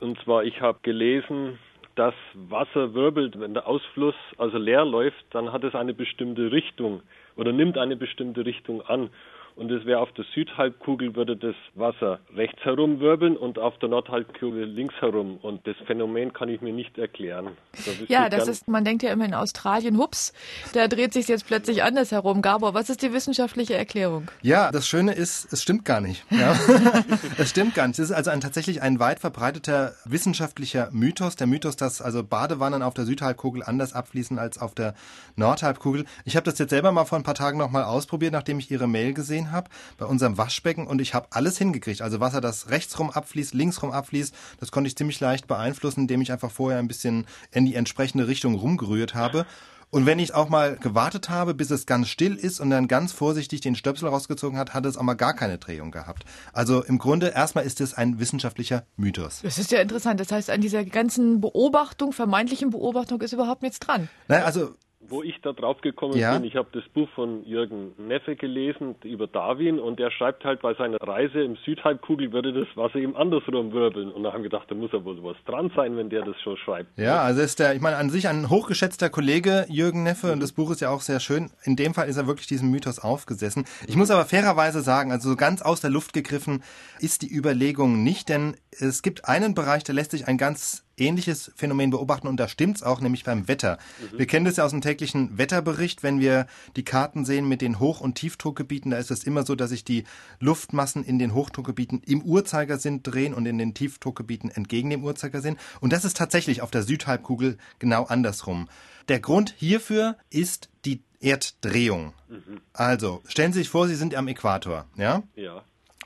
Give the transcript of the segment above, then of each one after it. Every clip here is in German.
Und zwar, ich habe gelesen, das Wasser wirbelt, wenn der Ausfluss also leer läuft, dann hat es eine bestimmte Richtung oder nimmt eine bestimmte Richtung an und es wäre auf der Südhalbkugel würde das Wasser rechts herum wirbeln und auf der Nordhalbkugel links herum. Und das Phänomen kann ich mir nicht erklären. Da ja, das ist, man denkt ja immer in Australien, hups, da dreht sich jetzt plötzlich anders herum. Gabor, was ist die wissenschaftliche Erklärung? Ja, das Schöne ist, es stimmt gar nicht. Ja? es stimmt gar nicht. Es ist also ein, tatsächlich ein weit verbreiteter wissenschaftlicher Mythos. Der Mythos, dass also Badewannen auf der Südhalbkugel anders abfließen als auf der Nordhalbkugel. Ich habe das jetzt selber mal vor ein paar Tagen nochmal ausprobiert, nachdem ich Ihre Mail gesehen gesehen habe, bei unserem Waschbecken und ich habe alles hingekriegt. Also Wasser, das rechtsrum abfließt, linksrum abfließt, das konnte ich ziemlich leicht beeinflussen, indem ich einfach vorher ein bisschen in die entsprechende Richtung rumgerührt habe. Und wenn ich auch mal gewartet habe, bis es ganz still ist und dann ganz vorsichtig den Stöpsel rausgezogen hat, hat es auch mal gar keine Drehung gehabt. Also im Grunde erstmal ist es ein wissenschaftlicher Mythos. Das ist ja interessant. Das heißt, an dieser ganzen Beobachtung, vermeintlichen Beobachtung ist überhaupt nichts dran. Naja, also wo ich da drauf gekommen ja. bin, ich habe das Buch von Jürgen Neffe gelesen über Darwin und der schreibt halt bei seiner Reise im Südhalbkugel würde das Wasser ihm andersrum wirbeln und da haben wir gedacht, da muss ja wohl was dran sein, wenn der das schon schreibt. Ja, also ist der, ich meine, an sich ein hochgeschätzter Kollege Jürgen Neffe mhm. und das Buch ist ja auch sehr schön. In dem Fall ist er wirklich diesem Mythos aufgesessen. Ich muss aber fairerweise sagen, also so ganz aus der Luft gegriffen ist die Überlegung nicht, denn es gibt einen Bereich, da lässt sich ein ganz ähnliches Phänomen beobachten und da stimmt's auch, nämlich beim Wetter. Mhm. Wir kennen das ja aus dem täglichen Wetterbericht, wenn wir die Karten sehen mit den Hoch- und Tiefdruckgebieten, da ist es immer so, dass sich die Luftmassen in den Hochdruckgebieten im Uhrzeigersinn drehen und in den Tiefdruckgebieten entgegen dem Uhrzeigersinn. Und das ist tatsächlich auf der Südhalbkugel genau andersrum. Der Grund hierfür ist die Erddrehung. Mhm. Also, stellen Sie sich vor, Sie sind am Äquator, ja? Ja.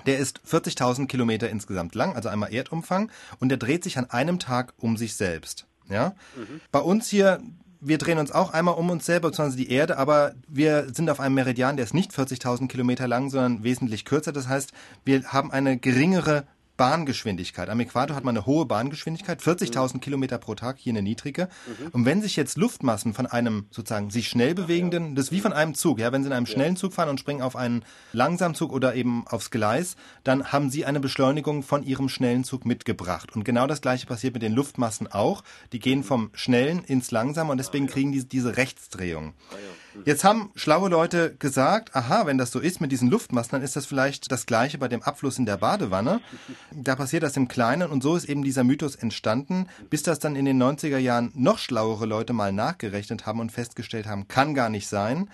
Der ist 40.000 Kilometer insgesamt lang, also einmal Erdumfang, und der dreht sich an einem Tag um sich selbst. Ja? Mhm. Bei uns hier, wir drehen uns auch einmal um uns selber, beziehungsweise die Erde, aber wir sind auf einem Meridian, der ist nicht 40.000 Kilometer lang, sondern wesentlich kürzer. Das heißt, wir haben eine geringere Bahngeschwindigkeit. Am Äquator hat man eine hohe Bahngeschwindigkeit, 40.000 mhm. Kilometer pro Tag, hier eine niedrige. Mhm. Und wenn sich jetzt Luftmassen von einem sozusagen sich schnell bewegenden, das ist wie von einem Zug, ja, wenn Sie in einem schnellen Zug fahren und springen auf einen langsamen Zug oder eben aufs Gleis, dann haben Sie eine Beschleunigung von Ihrem schnellen Zug mitgebracht. Und genau das Gleiche passiert mit den Luftmassen auch. Die gehen vom Schnellen ins Langsame und deswegen ah, kriegen die diese Rechtsdrehung. Ah, Jetzt haben schlaue Leute gesagt, aha, wenn das so ist mit diesen Luftmassen, dann ist das vielleicht das gleiche bei dem Abfluss in der Badewanne. Da passiert das im Kleinen und so ist eben dieser Mythos entstanden, bis das dann in den 90er Jahren noch schlauere Leute mal nachgerechnet haben und festgestellt haben, kann gar nicht sein.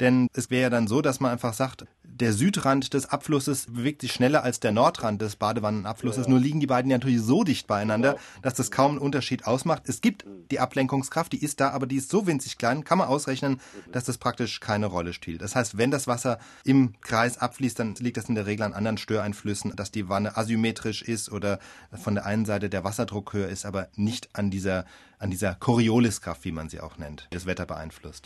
Denn es wäre ja dann so, dass man einfach sagt, der Südrand des Abflusses bewegt sich schneller als der Nordrand des Badewannenabflusses. Ja. Nur liegen die beiden ja natürlich so dicht beieinander, dass das kaum einen Unterschied ausmacht. Es gibt die Ablenkungskraft, die ist da, aber die ist so winzig klein, kann man ausrechnen, dass das praktisch keine Rolle spielt. Das heißt, wenn das Wasser im Kreis abfließt, dann liegt das in der Regel an anderen Störeinflüssen, dass die Wanne asymmetrisch ist oder von der einen Seite der Wasserdruck höher ist, aber nicht an dieser, an dieser Corioliskraft, wie man sie auch nennt, das Wetter beeinflusst.